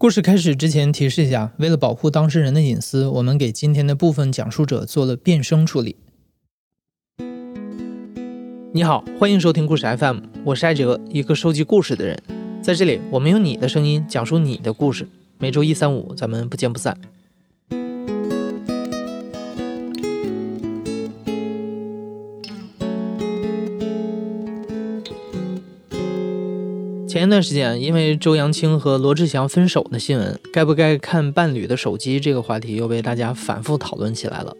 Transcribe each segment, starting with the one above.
故事开始之前，提示一下，为了保护当事人的隐私，我们给今天的部分讲述者做了变声处理。你好，欢迎收听故事 FM，我是艾哲，一个收集故事的人。在这里，我们用你的声音讲述你的故事。每周一、三、五，咱们不见不散。前一段时间，因为周扬青和罗志祥分手的新闻，该不该看伴侣的手机这个话题又被大家反复讨论起来了。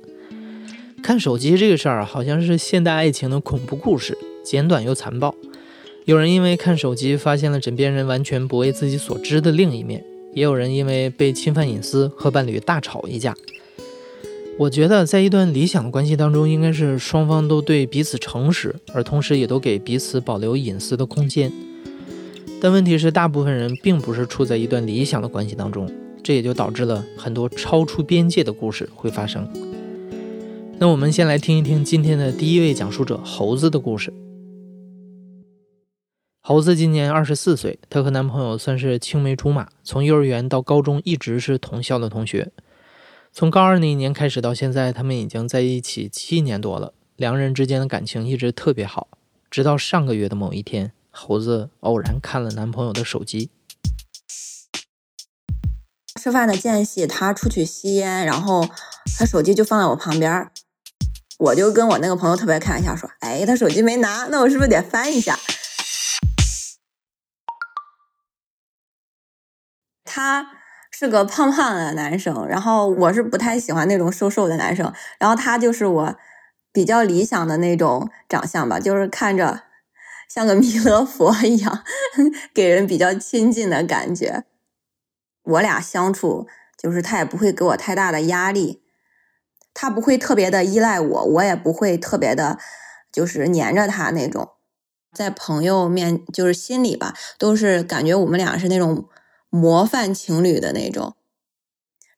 看手机这个事儿，好像是现代爱情的恐怖故事，简短又残暴。有人因为看手机发现了枕边人完全不为自己所知的另一面，也有人因为被侵犯隐私和伴侣大吵一架。我觉得，在一段理想的关系当中，应该是双方都对彼此诚实，而同时也都给彼此保留隐私的空间。但问题是，大部分人并不是处在一段理想的关系当中，这也就导致了很多超出边界的故事会发生。那我们先来听一听今天的第一位讲述者猴子的故事。猴子今年二十四岁，她和男朋友算是青梅竹马，从幼儿园到高中一直是同校的同学。从高二那一年开始到现在，他们已经在一起七年多了，两人之间的感情一直特别好，直到上个月的某一天。猴子偶然看了男朋友的手机，吃饭的间隙，他出去吸烟，然后他手机就放在我旁边我就跟我那个朋友特别开玩笑说：“哎，他手机没拿，那我是不是得翻一下？”他是个胖胖的男生，然后我是不太喜欢那种瘦瘦的男生，然后他就是我比较理想的那种长相吧，就是看着。像个弥勒佛一样，给人比较亲近的感觉。我俩相处，就是他也不会给我太大的压力，他不会特别的依赖我，我也不会特别的，就是黏着他那种。在朋友面，就是心里吧，都是感觉我们俩是那种模范情侣的那种，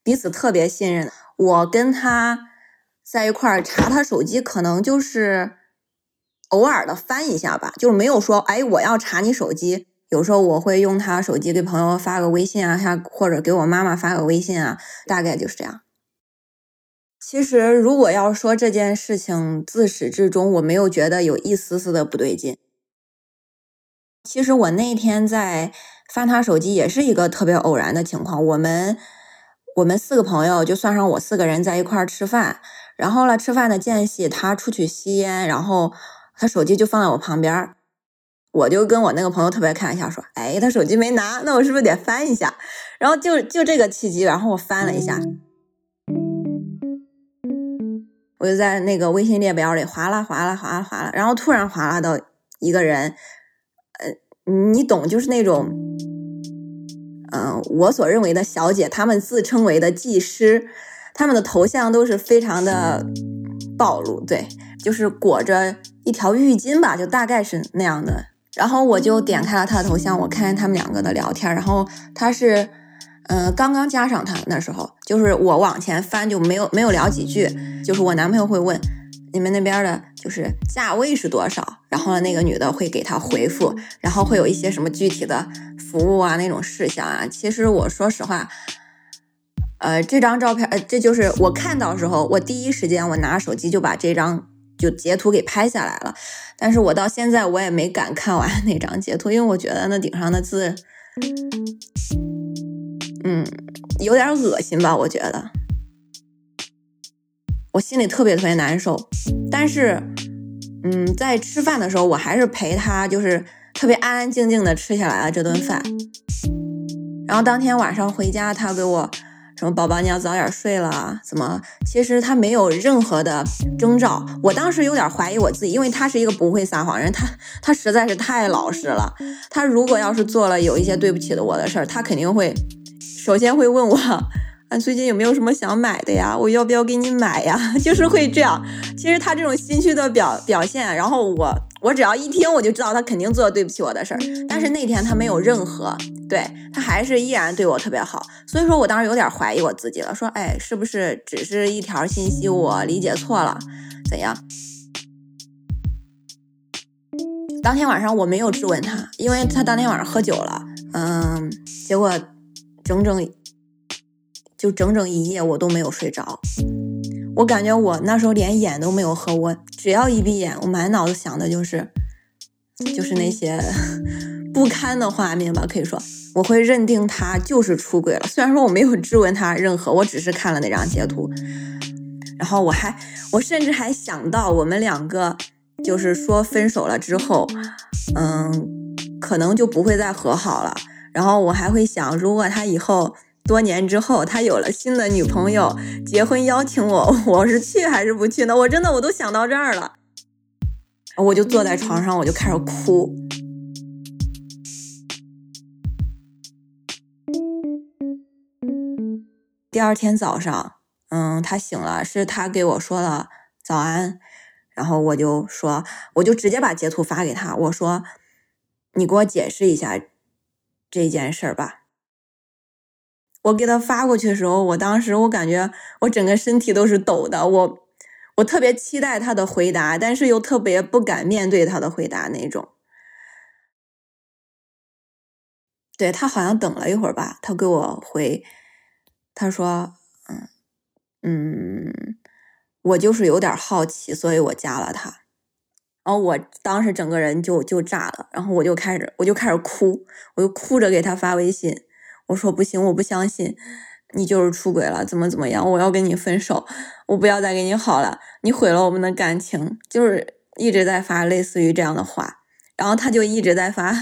彼此特别信任。我跟他在一块儿查他手机，可能就是。偶尔的翻一下吧，就是没有说，哎，我要查你手机。有时候我会用他手机给朋友发个微信啊，他或者给我妈妈发个微信啊，大概就是这样。其实，如果要说这件事情自始至终，我没有觉得有一丝丝的不对劲。其实我那天在翻他手机，也是一个特别偶然的情况。我们我们四个朋友，就算上我四个人在一块儿吃饭，然后呢，吃饭的间隙，他出去吸烟，然后。他手机就放在我旁边我就跟我那个朋友特别开玩笑说：“哎，他手机没拿，那我是不是得翻一下？”然后就就这个契机，然后我翻了一下，我就在那个微信列表里划拉划拉划拉划拉，然后突然划拉到一个人，呃，你懂，就是那种，嗯，我所认为的小姐，他们自称为的技师，他们的头像都是非常的暴露，对，就是裹着。一条浴巾吧，就大概是那样的。然后我就点开了他的头像，我看见他们两个的聊天。然后他是，嗯，刚刚加上他那时候，就是我往前翻就没有没有聊几句。就是我男朋友会问你们那边的，就是价位是多少？然后那个女的会给他回复，然后会有一些什么具体的服务啊那种事项啊。其实我说实话，呃，这张照片，呃，这就是我看到时候，我第一时间我拿手机就把这张。就截图给拍下来了，但是我到现在我也没敢看完那张截图，因为我觉得那顶上的字，嗯，有点恶心吧？我觉得，我心里特别特别难受。但是，嗯，在吃饭的时候，我还是陪他，就是特别安安静静的吃下来了这顿饭。然后当天晚上回家，他给我。什么宝宝，你要早点睡了？怎么？其实他没有任何的征兆。我当时有点怀疑我自己，因为他是一个不会撒谎人，他他实在是太老实了。他如果要是做了有一些对不起的我的事儿，他肯定会首先会问我。啊，最近有没有什么想买的呀？我要不要给你买呀？就是会这样。其实他这种心虚的表表现，然后我我只要一听，我就知道他肯定做了对不起我的事儿。但是那天他没有任何，对他还是依然对我特别好。所以说我当时有点怀疑我自己了，说，哎，是不是只是一条信息我理解错了？怎样？当天晚上我没有质问他，因为他当天晚上喝酒了，嗯，结果。整整就整整一夜我都没有睡着。我感觉我那时候连眼都没有合，我只要一闭眼，我满脑子想的就是就是那些 不堪的画面吧。可以说，我会认定他就是出轨了。虽然说我没有质问他任何，我只是看了那张截图，然后我还我甚至还想到我们两个就是说分手了之后，嗯，可能就不会再和好了。然后我还会想，如果他以后。多年之后，他有了新的女朋友，结婚邀请我，我是去还是不去呢？我真的我都想到这儿了，我就坐在床上，我就开始哭。第二天早上，嗯，他醒了，是他给我说了早安，然后我就说，我就直接把截图发给他，我说，你给我解释一下这件事儿吧。我给他发过去的时候，我当时我感觉我整个身体都是抖的，我我特别期待他的回答，但是又特别不敢面对他的回答那种。对他好像等了一会儿吧，他给我回，他说：“嗯嗯，我就是有点好奇，所以我加了他。”然后我当时整个人就就炸了，然后我就开始我就开始哭，我就哭着给他发微信。我说不行，我不相信你就是出轨了，怎么怎么样？我要跟你分手，我不要再跟你好了，你毁了我们的感情，就是一直在发类似于这样的话。然后他就一直在发，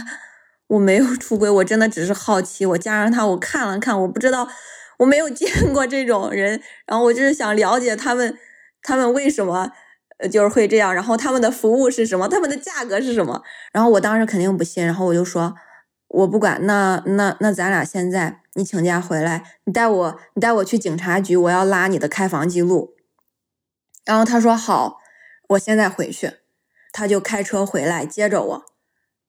我没有出轨，我真的只是好奇。我加上他，我看了看，我不知道，我没有见过这种人。然后我就是想了解他们，他们为什么就是会这样？然后他们的服务是什么？他们的价格是什么？然后我当时肯定不信，然后我就说。我不管，那那那咱俩现在，你请假回来，你带我，你带我去警察局，我要拉你的开房记录。然后他说好，我现在回去，他就开车回来接着我，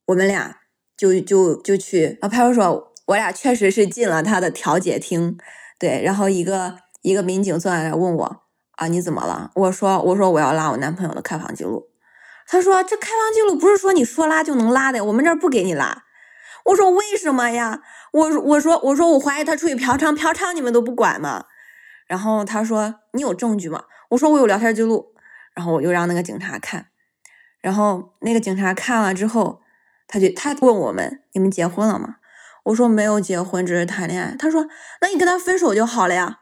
我们俩就就就去啊派出所，我俩确实是进了他的调解厅，对，然后一个一个民警坐下来问我啊你怎么了？我说我说我要拉我男朋友的开房记录，他说这开房记录不是说你说拉就能拉的，我们这儿不给你拉。我说为什么呀？我我说我说我怀疑他出去嫖娼，嫖娼你们都不管吗？然后他说你有证据吗？我说我有聊天记录。然后我就让那个警察看，然后那个警察看了之后，他就他问我们你们结婚了吗？我说没有结婚，只是谈恋爱。他说那你跟他分手就好了呀。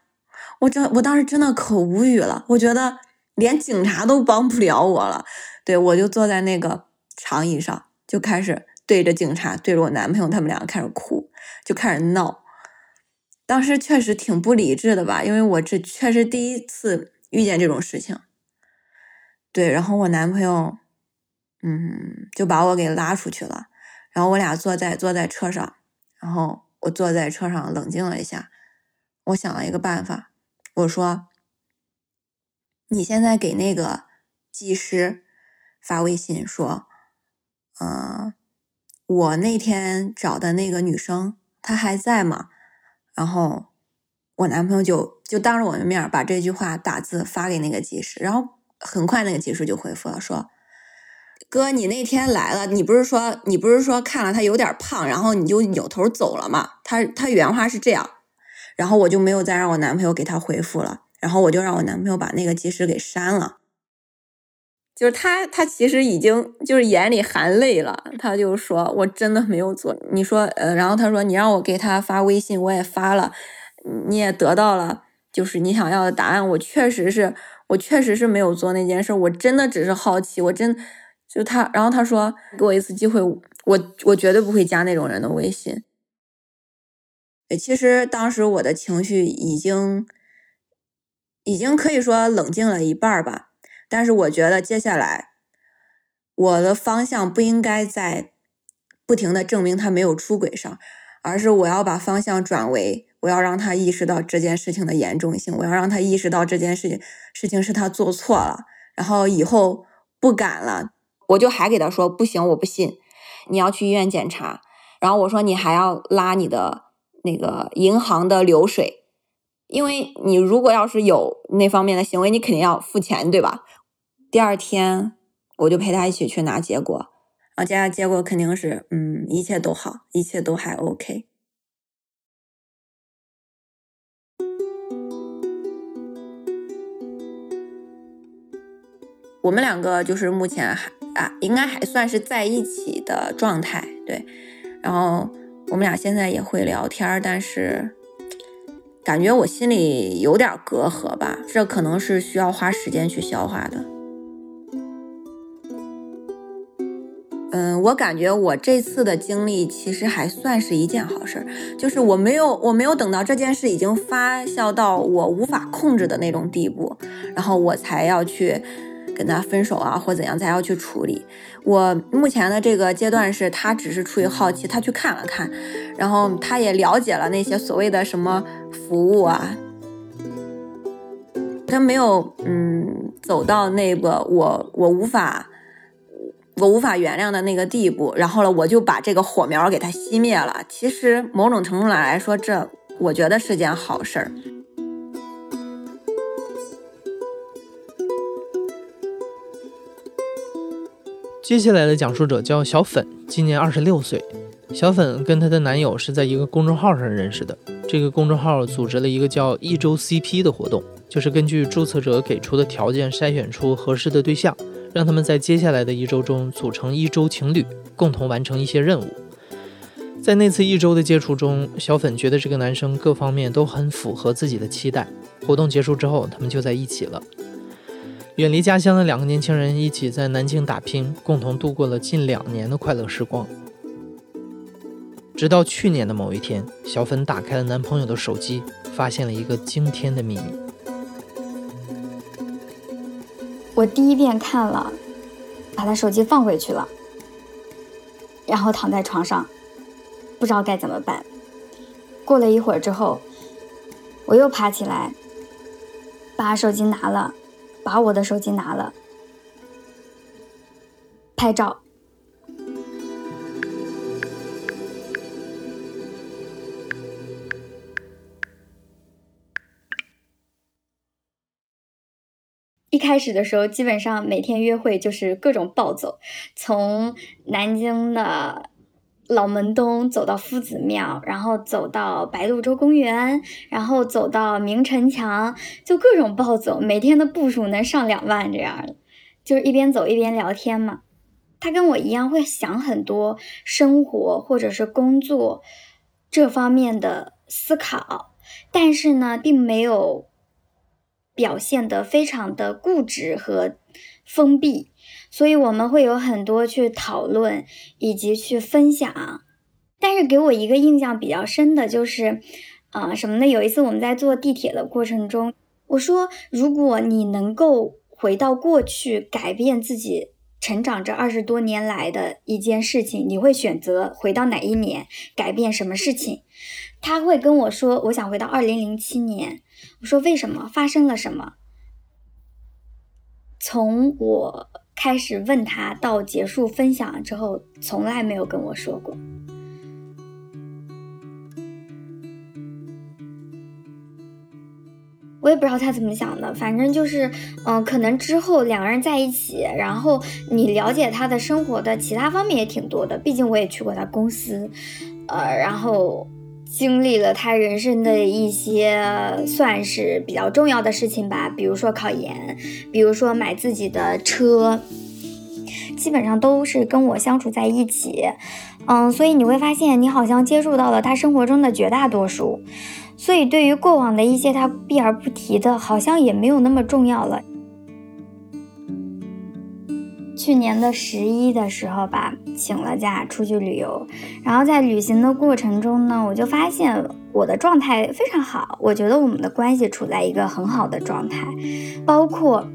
我真我当时真的可无语了，我觉得连警察都帮不了我了。对我就坐在那个长椅上就开始。对着警察，对着我男朋友，他们两个开始哭，就开始闹。当时确实挺不理智的吧，因为我这确实第一次遇见这种事情。对，然后我男朋友，嗯，就把我给拉出去了。然后我俩坐在坐在车上，然后我坐在车上冷静了一下，我想了一个办法，我说：“你现在给那个技师发微信说，嗯。”我那天找的那个女生，她还在吗？然后我男朋友就就当着我的面把这句话打字发给那个技师，然后很快那个技师就回复了，说：“哥，你那天来了，你不是说你不是说看了他有点胖，然后你就扭头走了吗？”他他原话是这样，然后我就没有再让我男朋友给他回复了，然后我就让我男朋友把那个技师给删了。就是他，他其实已经就是眼里含泪了。他就说：“我真的没有做。”你说，呃，然后他说：“你让我给他发微信，我也发了，你也得到了，就是你想要的答案。我确实是，我确实是没有做那件事。我真的只是好奇，我真就他。然后他说：给我一次机会，我我绝对不会加那种人的微信。其实当时我的情绪已经已经可以说冷静了一半吧。”但是我觉得接下来我的方向不应该在不停的证明他没有出轨上，而是我要把方向转为我要让他意识到这件事情的严重性，我要让他意识到这件事情事情是他做错了，然后以后不敢了。我就还给他说不行，我不信，你要去医院检查。然后我说你还要拉你的那个银行的流水，因为你如果要是有那方面的行为，你肯定要付钱，对吧？第二天我就陪他一起去拿结果，然后接下来结果肯定是嗯一切都好，一切都还 ok。我们两个就是目前还，啊，应该还算是在一起的状态，对。然后我们俩现在也会聊天，但是感觉我心里有点隔阂吧，这可能是需要花时间去消化的。嗯，我感觉我这次的经历其实还算是一件好事儿，就是我没有我没有等到这件事已经发酵到我无法控制的那种地步，然后我才要去跟他分手啊，或怎样才要去处理。我目前的这个阶段是他只是出于好奇，他去看了看，然后他也了解了那些所谓的什么服务啊，他没有嗯走到那个我我无法。我无法原谅的那个地步，然后呢，我就把这个火苗给它熄灭了。其实某种程度上来说，这我觉得是件好事儿。接下来的讲述者叫小粉，今年二十六岁。小粉跟她的男友是在一个公众号上认识的。这个公众号组织了一个叫“一周 CP” 的活动，就是根据注册者给出的条件筛选出合适的对象。让他们在接下来的一周中组成一周情侣，共同完成一些任务。在那次一周的接触中，小粉觉得这个男生各方面都很符合自己的期待。活动结束之后，他们就在一起了。远离家乡的两个年轻人一起在南京打拼，共同度过了近两年的快乐时光。直到去年的某一天，小粉打开了男朋友的手机，发现了一个惊天的秘密。我第一遍看了，把他手机放回去了，然后躺在床上，不知道该怎么办。过了一会儿之后，我又爬起来，把手机拿了，把我的手机拿了，拍照。一开始的时候，基本上每天约会就是各种暴走，从南京的老门东走到夫子庙，然后走到白鹭洲公园，然后走到明城墙，就各种暴走，每天的步数能上两万这样，就是一边走一边聊天嘛。他跟我一样会想很多生活或者是工作这方面的思考，但是呢，并没有。表现得非常的固执和封闭，所以我们会有很多去讨论以及去分享。但是给我一个印象比较深的就是，啊什么呢？有一次我们在坐地铁的过程中，我说：如果你能够回到过去，改变自己成长这二十多年来的一件事情，你会选择回到哪一年，改变什么事情？他会跟我说：我想回到二零零七年。我说为什么发生了什么？从我开始问他到结束分享之后，从来没有跟我说过。我也不知道他怎么想的，反正就是，嗯，可能之后两个人在一起，然后你了解他的生活的其他方面也挺多的，毕竟我也去过他公司，呃，然后。经历了他人生的一些算是比较重要的事情吧，比如说考研，比如说买自己的车，基本上都是跟我相处在一起。嗯，所以你会发现，你好像接触到了他生活中的绝大多数，所以对于过往的一些他避而不提的，好像也没有那么重要了。去年的十一的时候吧，请了假出去旅游，然后在旅行的过程中呢，我就发现我的状态非常好，我觉得我们的关系处在一个很好的状态，包括，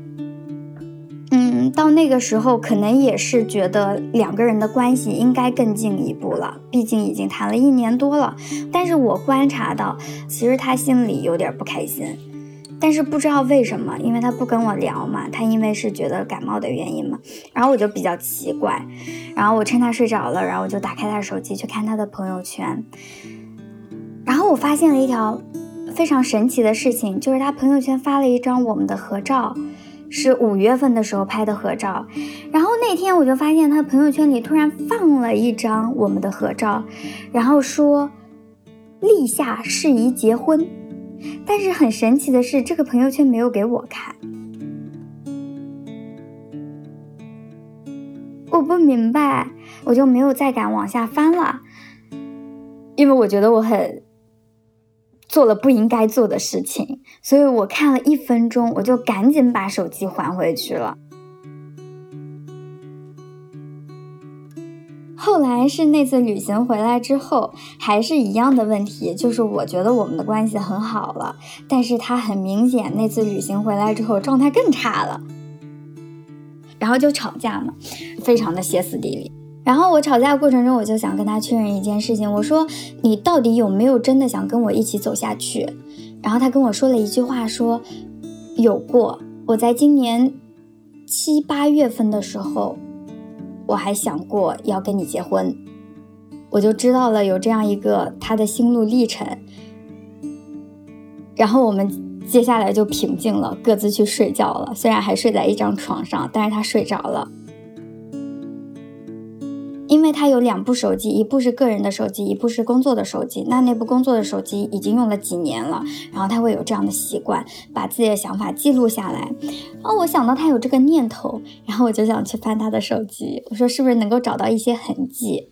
嗯，到那个时候可能也是觉得两个人的关系应该更进一步了，毕竟已经谈了一年多了，但是我观察到，其实他心里有点不开心。但是不知道为什么，因为他不跟我聊嘛，他因为是觉得感冒的原因嘛，然后我就比较奇怪，然后我趁他睡着了，然后我就打开他手机去看他的朋友圈，然后我发现了一条非常神奇的事情，就是他朋友圈发了一张我们的合照，是五月份的时候拍的合照，然后那天我就发现他朋友圈里突然放了一张我们的合照，然后说立夏适宜结婚。但是很神奇的是这个朋友圈没有给我看。我不明白我就没有再敢往下翻了因为我觉得我很做了不应该做的事情所以我看了一分钟我就赶紧把手机还回去了。后来是那次旅行回来之后，还是一样的问题，就是我觉得我们的关系很好了，但是他很明显那次旅行回来之后状态更差了，然后就吵架嘛，非常的歇斯底里。然后我吵架过程中，我就想跟他确认一件事情，我说你到底有没有真的想跟我一起走下去？然后他跟我说了一句话，说有过，我在今年七八月份的时候。我还想过要跟你结婚，我就知道了有这样一个他的心路历程。然后我们接下来就平静了，各自去睡觉了。虽然还睡在一张床上，但是他睡着了。因为他有两部手机，一部是个人的手机，一部是工作的手机。那那部工作的手机已经用了几年了，然后他会有这样的习惯，把自己的想法记录下来。哦我想到他有这个念头，然后我就想去翻他的手机，我说是不是能够找到一些痕迹？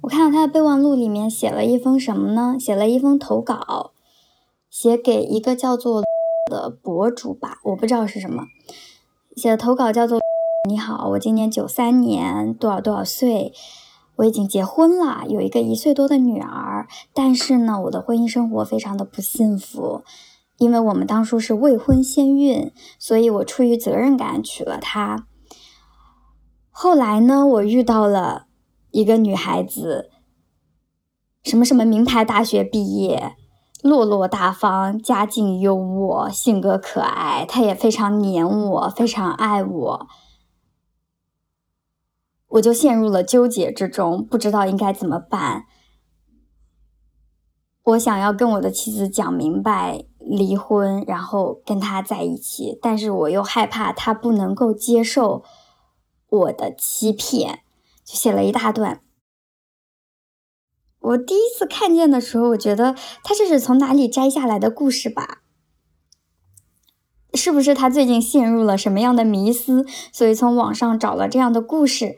我看到他的备忘录里面写了一封什么呢？写了一封投稿，写给一个叫做。的博主吧，我不知道是什么，写的投稿叫做“你好，我今年九三年，多少多少岁，我已经结婚了，有一个一岁多的女儿，但是呢，我的婚姻生活非常的不幸福，因为我们当初是未婚先孕，所以我出于责任感娶了她。后来呢，我遇到了一个女孩子，什么什么名牌大学毕业。”落落大方，家境优渥，性格可爱，他也非常黏我，非常爱我，我就陷入了纠结之中，不知道应该怎么办。我想要跟我的妻子讲明白，离婚，然后跟他在一起，但是我又害怕他不能够接受我的欺骗，就写了一大段。我第一次看见的时候，我觉得他这是从哪里摘下来的故事吧？是不是他最近陷入了什么样的迷思，所以从网上找了这样的故事？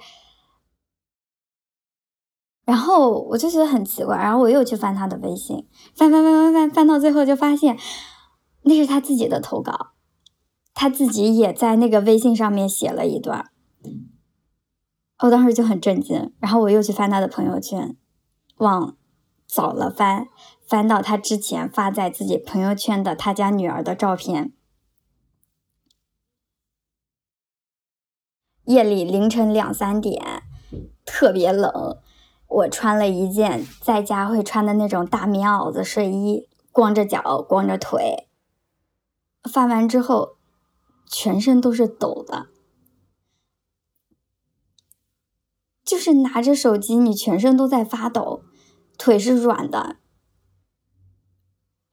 然后我就觉得很奇怪，然后我又去翻他的微信，翻翻翻翻翻，翻到最后就发现那是他自己的投稿，他自己也在那个微信上面写了一段，我当时就很震惊，然后我又去翻他的朋友圈。往早了翻，翻到他之前发在自己朋友圈的他家女儿的照片。夜里凌晨两三点，特别冷，我穿了一件在家会穿的那种大棉袄子睡衣，光着脚，光着腿。翻完之后，全身都是抖的。就是拿着手机，你全身都在发抖，腿是软的。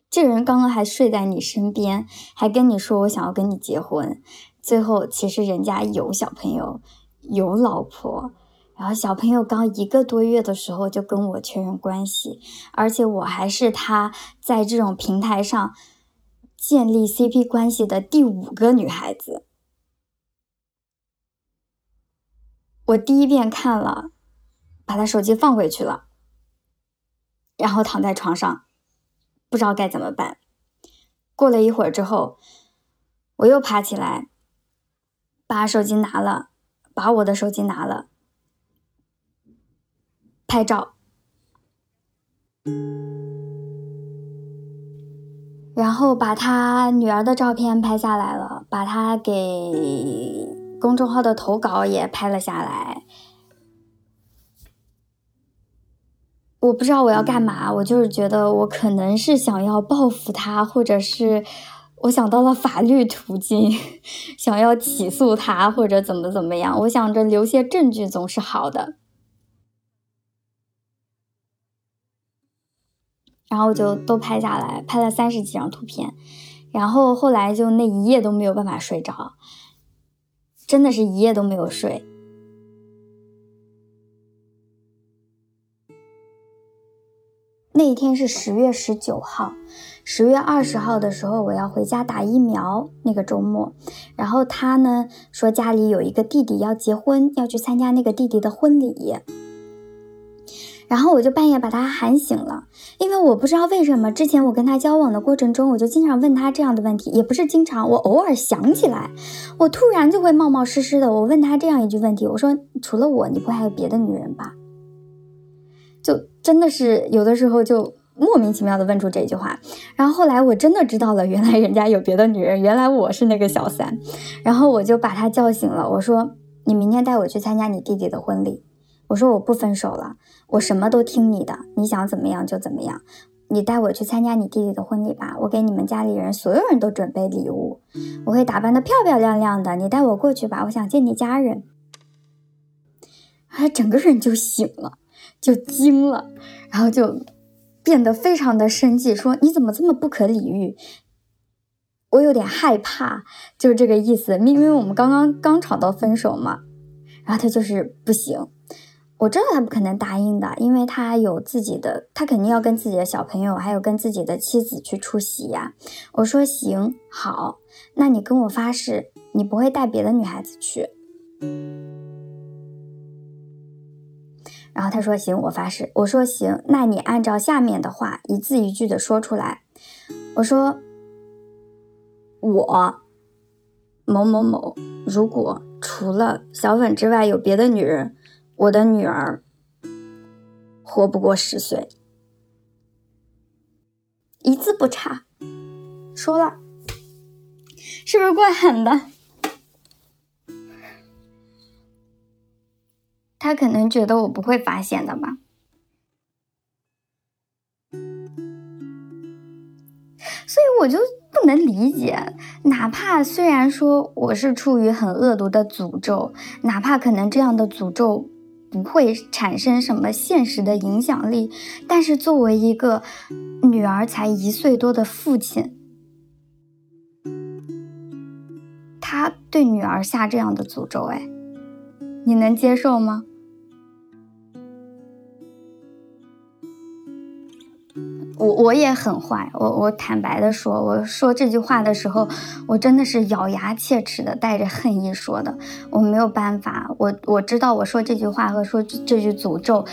这人刚刚还睡在你身边，还跟你说我想要跟你结婚，最后其实人家有小朋友，有老婆，然后小朋友刚一个多月的时候就跟我确认关系，而且我还是他在这种平台上建立 CP 关系的第五个女孩子。我第一遍看了，把他手机放回去了，然后躺在床上，不知道该怎么办。过了一会儿之后，我又爬起来，把手机拿了，把我的手机拿了，拍照，然后把他女儿的照片拍下来了，把他给。公众号的投稿也拍了下来，我不知道我要干嘛，我就是觉得我可能是想要报复他，或者是我想到了法律途径，想要起诉他或者怎么怎么样，我想着留些证据总是好的，然后我就都拍下来，拍了三十几张图片，然后后来就那一夜都没有办法睡着。真的是一夜都没有睡。那一天是十月十九号，十月二十号的时候我要回家打疫苗，那个周末，然后他呢说家里有一个弟弟要结婚，要去参加那个弟弟的婚礼。然后我就半夜把他喊醒了，因为我不知道为什么之前我跟他交往的过程中，我就经常问他这样的问题，也不是经常，我偶尔想起来，我突然就会冒冒失失的，我问他这样一句问题，我说除了我，你不会还有别的女人吧？就真的是有的时候就莫名其妙的问出这句话，然后后来我真的知道了，原来人家有别的女人，原来我是那个小三，然后我就把他叫醒了，我说你明天带我去参加你弟弟的婚礼。我说我不分手了，我什么都听你的，你想怎么样就怎么样。你带我去参加你弟弟的婚礼吧，我给你们家里人所有人都准备礼物，我会打扮的漂漂亮亮的。你带我过去吧，我想见你家人。他整个人就醒了，就惊了，然后就变得非常的生气，说你怎么这么不可理喻？我有点害怕，就这个意思。因为我们刚刚刚吵到分手嘛，然后他就是不行。我知道他不可能答应的，因为他有自己的，他肯定要跟自己的小朋友，还有跟自己的妻子去出席呀。我说行好，那你跟我发誓，你不会带别的女孩子去。然后他说行，我发誓。我说行，那你按照下面的话一字一句的说出来。我说我某某某，如果除了小粉之外有别的女人。我的女儿活不过十岁，一字不差，说了，是不是怪狠的？他可能觉得我不会发现的吧，所以我就不能理解。哪怕虽然说我是出于很恶毒的诅咒，哪怕可能这样的诅咒。不会产生什么现实的影响力，但是作为一个女儿才一岁多的父亲，他对女儿下这样的诅咒，哎，你能接受吗？我我也很坏，我我坦白的说，我说这句话的时候，我真的是咬牙切齿的，带着恨意说的。我没有办法，我我知道我说这句话和说这句诅咒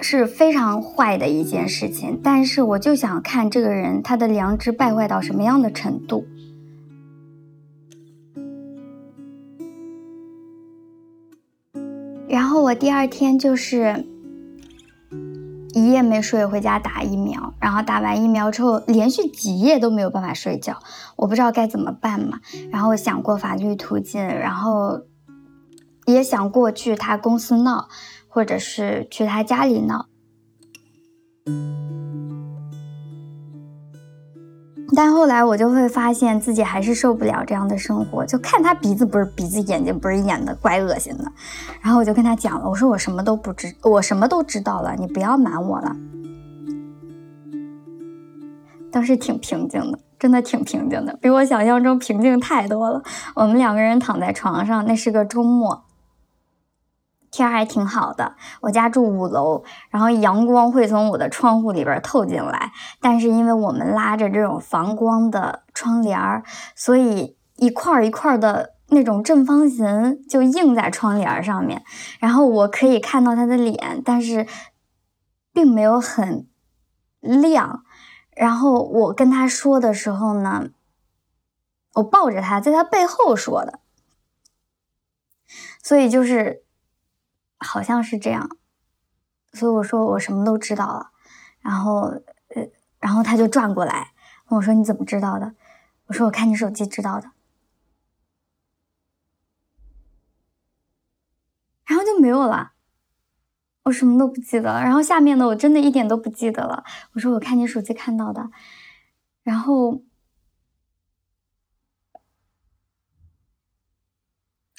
是非常坏的一件事情，但是我就想看这个人他的良知败坏到什么样的程度。然后我第二天就是。一夜没睡，回家打疫苗，然后打完疫苗之后，连续几夜都没有办法睡觉，我不知道该怎么办嘛。然后想过法律途径，然后也想过去他公司闹，或者是去他家里闹。但后来我就会发现自己还是受不了这样的生活，就看他鼻子不是鼻子，眼睛不是眼的，怪恶心的。然后我就跟他讲了，我说我什么都不知，我什么都知道了，你不要瞒我了。当时挺平静的，真的挺平静的，比我想象中平静太多了。我们两个人躺在床上，那是个周末。天还挺好的，我家住五楼，然后阳光会从我的窗户里边透进来，但是因为我们拉着这种防光的窗帘儿，所以一块儿一块儿的那种正方形就映在窗帘上面，然后我可以看到他的脸，但是并没有很亮。然后我跟他说的时候呢，我抱着他在他背后说的，所以就是。好像是这样，所以我说我什么都知道了，然后呃，然后他就转过来问我说：“你怎么知道的？”我说：“我看你手机知道的。”然后就没有了，我什么都不记得。然后下面的我真的一点都不记得了。我说：“我看你手机看到的。”然后。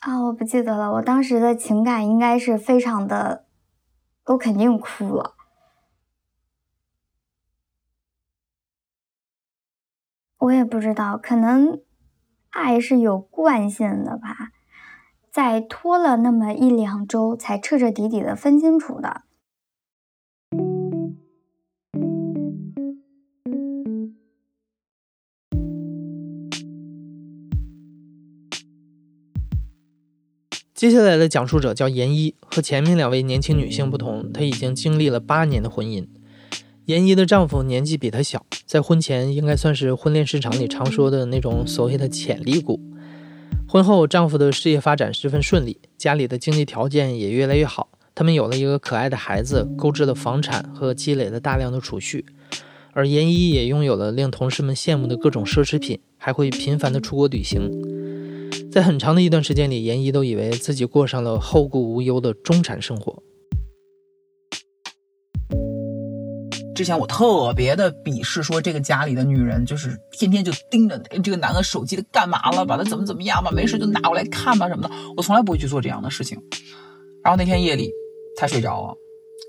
啊，我不记得了。我当时的情感应该是非常的，我肯定哭了。我也不知道，可能爱是有惯性的吧，在拖了那么一两周才彻彻底底的分清楚的。接下来的讲述者叫严一，和前面两位年轻女性不同，她已经经历了八年的婚姻。严一的丈夫年纪比她小，在婚前应该算是婚恋市场里常说的那种所谓的潜力股。婚后，丈夫的事业发展十分顺利，家里的经济条件也越来越好，他们有了一个可爱的孩子，购置了房产和积累了大量的储蓄。而严一也拥有了令同事们羡慕的各种奢侈品，还会频繁的出国旅行。在很长的一段时间里，严一都以为自己过上了后顾无忧的中产生活。之前我特别的鄙视，说这个家里的女人就是天天就盯着这个男的手机的干嘛了，把他怎么怎么样吧，没事就拿过来看吧什么的。我从来不会去做这样的事情。然后那天夜里他睡着了，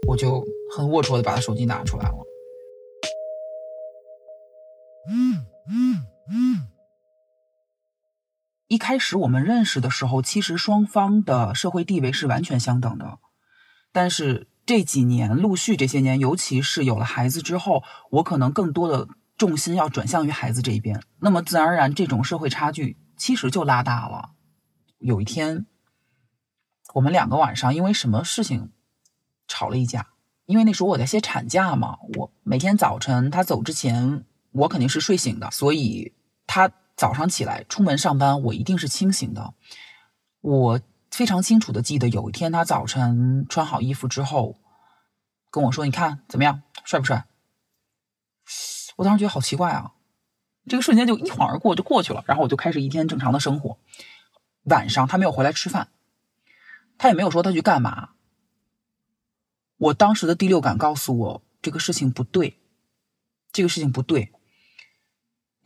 我就很龌龊的把他手机拿出来了。一开始我们认识的时候，其实双方的社会地位是完全相等的。但是这几年，陆续这些年，尤其是有了孩子之后，我可能更多的重心要转向于孩子这一边。那么自然而然，这种社会差距其实就拉大了。有一天，我们两个晚上因为什么事情吵了一架？因为那时候我在歇产假嘛，我每天早晨他走之前，我肯定是睡醒的，所以他。早上起来出门上班，我一定是清醒的。我非常清楚的记得，有一天他早晨穿好衣服之后跟我说：“你看怎么样，帅不帅？”我当时觉得好奇怪啊，这个瞬间就一晃而过，就过去了。然后我就开始一天正常的生活。晚上他没有回来吃饭，他也没有说他去干嘛。我当时的第六感告诉我，这个事情不对，这个事情不对。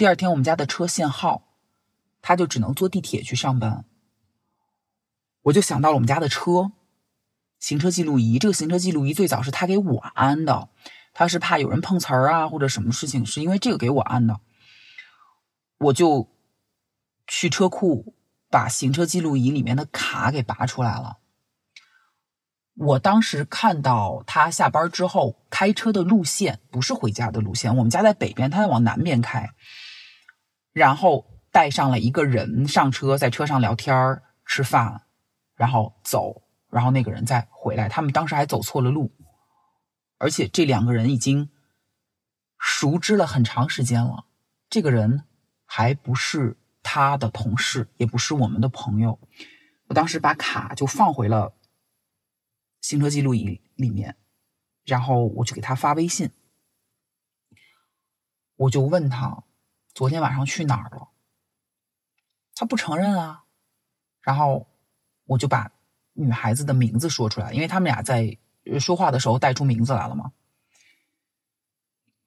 第二天，我们家的车限号，他就只能坐地铁去上班。我就想到了我们家的车，行车记录仪。这个行车记录仪最早是他给我安的，他是怕有人碰瓷儿啊或者什么事情，是因为这个给我安的。我就去车库把行车记录仪里面的卡给拔出来了。我当时看到他下班之后开车的路线不是回家的路线，我们家在北边，他在往南边开。然后带上了一个人上车，在车上聊天吃饭，然后走，然后那个人再回来。他们当时还走错了路，而且这两个人已经熟知了很长时间了。这个人还不是他的同事，也不是我们的朋友。我当时把卡就放回了行车记录仪里面，然后我就给他发微信，我就问他。昨天晚上去哪儿了？他不承认啊。然后我就把女孩子的名字说出来，因为他们俩在说话的时候带出名字来了嘛。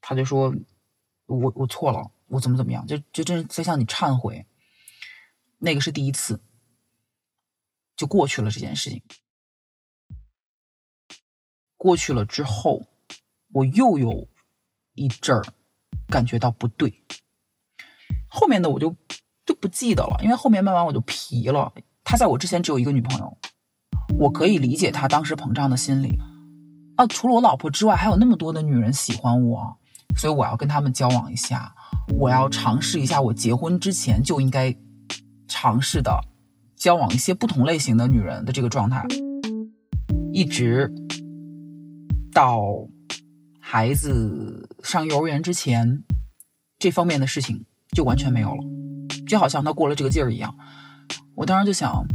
他就说：“我我错了，我怎么怎么样？就就真在向你忏悔。那个是第一次，就过去了这件事情。过去了之后，我又有一阵儿感觉到不对。”后面的我就就不记得了，因为后面慢慢我就皮了。他在我之前只有一个女朋友，我可以理解他当时膨胀的心理啊。除了我老婆之外，还有那么多的女人喜欢我，所以我要跟他们交往一下，我要尝试一下我结婚之前就应该尝试的交往一些不同类型的女人的这个状态，一直到孩子上幼儿园之前，这方面的事情。就完全没有了，就好像他过了这个劲儿一样。我当时就想，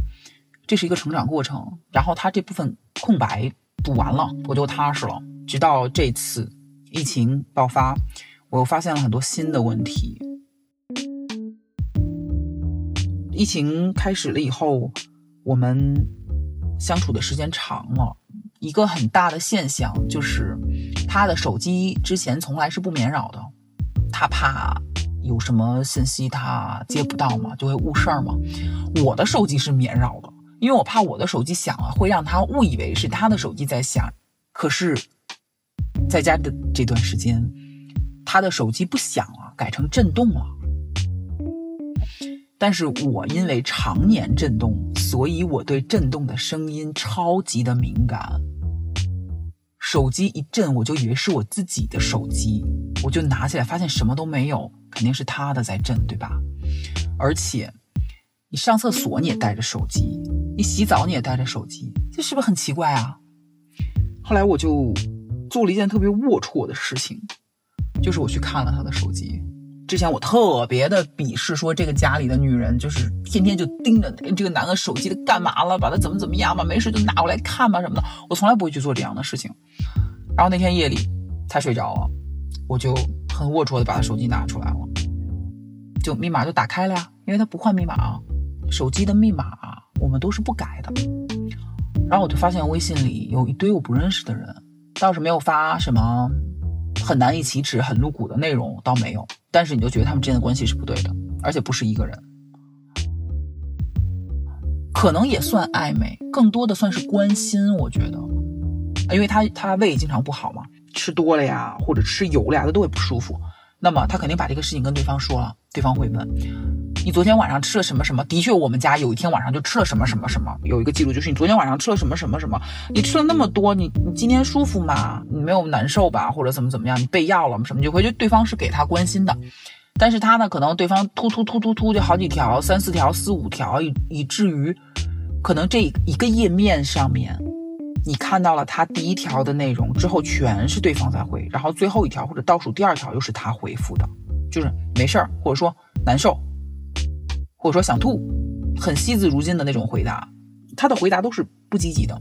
这是一个成长过程。然后他这部分空白补完了，我就踏实了。直到这次疫情爆发，我又发现了很多新的问题。疫情开始了以后，我们相处的时间长了，一个很大的现象就是，他的手机之前从来是不免扰的，他怕。有什么信息他接不到吗？就会误事儿吗？我的手机是免扰的，因为我怕我的手机响了会让他误以为是他的手机在响。可是，在家的这段时间，他的手机不响了，改成震动了。但是我因为常年震动，所以我对震动的声音超级的敏感。手机一震，我就以为是我自己的手机，我就拿起来，发现什么都没有。肯定是他的在震，对吧？而且你上厕所你也带着手机，你洗澡你也带着手机，这是不是很奇怪啊？后来我就做了一件特别龌龊的事情，就是我去看了他的手机。之前我特别的鄙视，说这个家里的女人就是天天就盯着这个男的手机，的干嘛了？把他怎么怎么样吧？没事就拿过来看吧什么的。我从来不会去做这样的事情。然后那天夜里他睡着了，我就很龌龊的把他手机拿出来了，就密码就打开了呀，因为他不换密码，手机的密码我们都是不改的。然后我就发现微信里有一堆我不认识的人，倒是没有发什么。很难以启齿、很露骨的内容倒没有，但是你就觉得他们之间的关系是不对的，而且不是一个人，可能也算暧昧，更多的算是关心。我觉得，因为他他胃经常不好嘛，吃多了呀，或者吃油了呀，他都会不舒服。那么他肯定把这个事情跟对方说了，对方会问。你昨天晚上吃了什么什么？的确，我们家有一天晚上就吃了什么什么什么。有一个记录，就是你昨天晚上吃了什么什么什么。你吃了那么多，你你今天舒服吗？你没有难受吧？或者怎么怎么样？你备药了吗？什么就回去，对方是给他关心的。但是他呢，可能对方突突突突突就好几条、三四条、四五条，以以至于可能这一个页面上面，你看到了他第一条的内容之后，全是对方在回，然后最后一条或者倒数第二条又是他回复的，就是没事儿，或者说难受。或者说想吐，很惜字如金的那种回答，他的回答都是不积极的。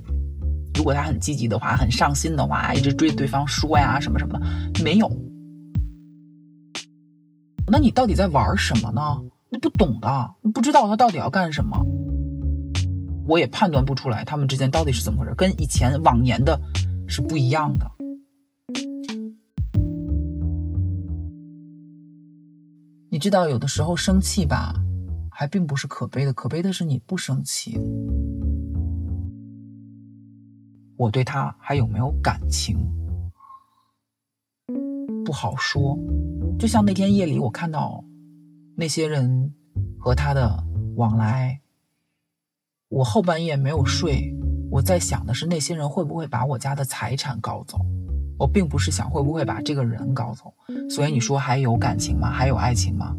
如果他很积极的话，很上心的话，一直追着对方说呀什么什么的，没有。那你到底在玩什么呢？你不懂的，你不知道他到底要干什么。我也判断不出来他们之间到底是怎么回事，跟以前往年的是不一样的。你知道，有的时候生气吧。还并不是可悲的，可悲的是你不生气。我对他还有没有感情，不好说。就像那天夜里，我看到那些人和他的往来，我后半夜没有睡，我在想的是那些人会不会把我家的财产搞走。我并不是想会不会把这个人搞走。所以你说还有感情吗？还有爱情吗？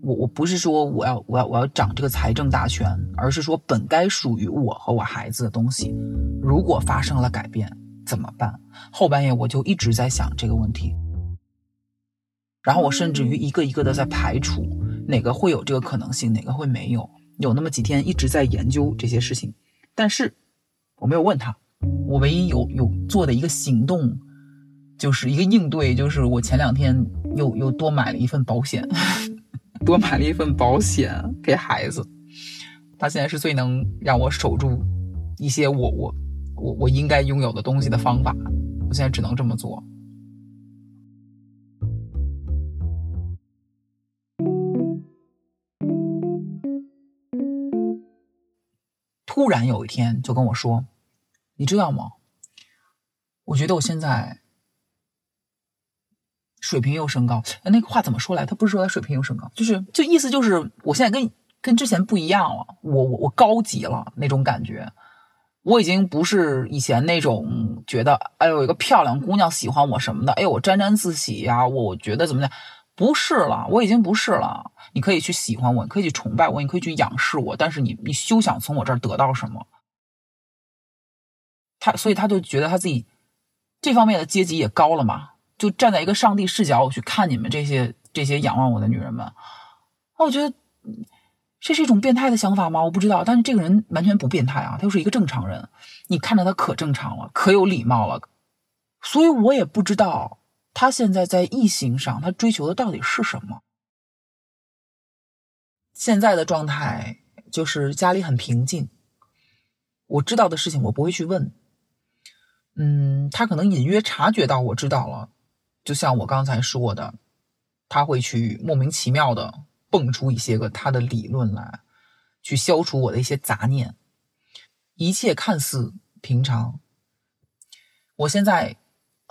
我我不是说我要我要我要掌这个财政大权，而是说本该属于我和我孩子的东西，如果发生了改变怎么办？后半夜我就一直在想这个问题，然后我甚至于一个一个的在排除哪个会有这个可能性，哪个会没有。有那么几天一直在研究这些事情，但是我没有问他，我唯一有有做的一个行动，就是一个应对，就是我前两天又又多买了一份保险。多买了一份保险给孩子，他现在是最能让我守住一些我我我我应该拥有的东西的方法。我现在只能这么做。突然有一天就跟我说：“你知道吗？我觉得我现在。”水平又升高，那个话怎么说来？他不是说他水平又升高，就是就意思就是我现在跟跟之前不一样了，我我我高级了那种感觉，我已经不是以前那种觉得哎呦一个漂亮姑娘喜欢我什么的，哎呦我沾沾自喜呀，我觉得怎么样？不是了，我已经不是了。你可以去喜欢我，你可以去崇拜我，你可以去仰视我，但是你你休想从我这儿得到什么。他所以他就觉得他自己这方面的阶级也高了嘛。就站在一个上帝视角，我去看你们这些这些仰望我的女人们，那我觉得这是一种变态的想法吗？我不知道，但是这个人完全不变态啊，他就是一个正常人。你看着他可正常了，可有礼貌了，所以我也不知道他现在在异性上他追求的到底是什么。现在的状态就是家里很平静，我知道的事情我不会去问，嗯，他可能隐约察觉到我知道了。就像我刚才说的，他会去莫名其妙的蹦出一些个他的理论来，去消除我的一些杂念。一切看似平常。我现在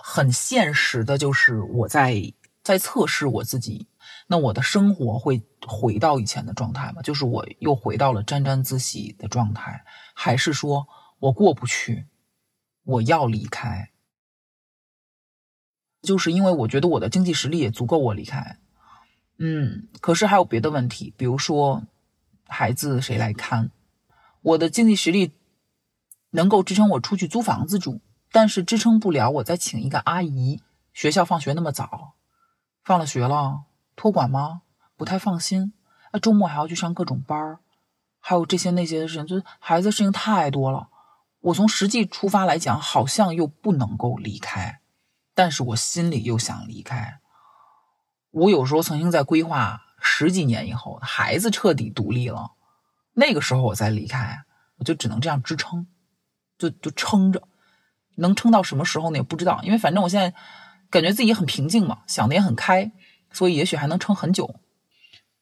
很现实的，就是我在在测试我自己。那我的生活会回到以前的状态吗？就是我又回到了沾沾自喜的状态，还是说我过不去，我要离开？就是因为我觉得我的经济实力也足够我离开，嗯，可是还有别的问题，比如说孩子谁来看？我的经济实力能够支撑我出去租房子住，但是支撑不了我再请一个阿姨。学校放学那么早，放了学了托管吗？不太放心。那周末还要去上各种班儿，还有这些那些的事情，就孩子事情太多了。我从实际出发来讲，好像又不能够离开，但是我心里又想离开。我有时候曾经在规划十几年以后，孩子彻底独立了，那个时候我再离开，我就只能这样支撑，就就撑着，能撑到什么时候呢？也不知道，因为反正我现在感觉自己很平静嘛，想的也很开，所以也许还能撑很久，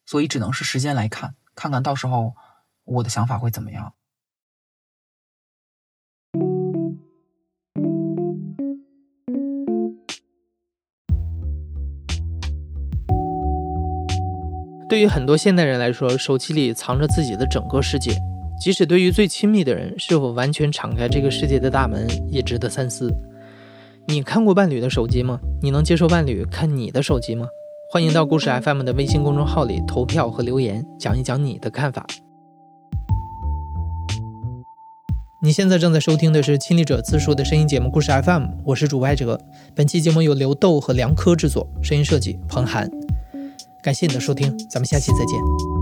所以只能是时间来看，看看到时候我的想法会怎么样。对于很多现代人来说，手机里藏着自己的整个世界。即使对于最亲密的人，是否完全敞开这个世界的大门，也值得三思。你看过伴侣的手机吗？你能接受伴侣看你的手机吗？欢迎到故事 FM 的微信公众号里投票和留言，讲一讲你的看法。你现在正在收听的是亲历者自述的声音节目《故事 FM》，我是主播艾哲。本期节目由刘豆和梁科制作，声音设计彭涵。感谢你的收听，咱们下期再见。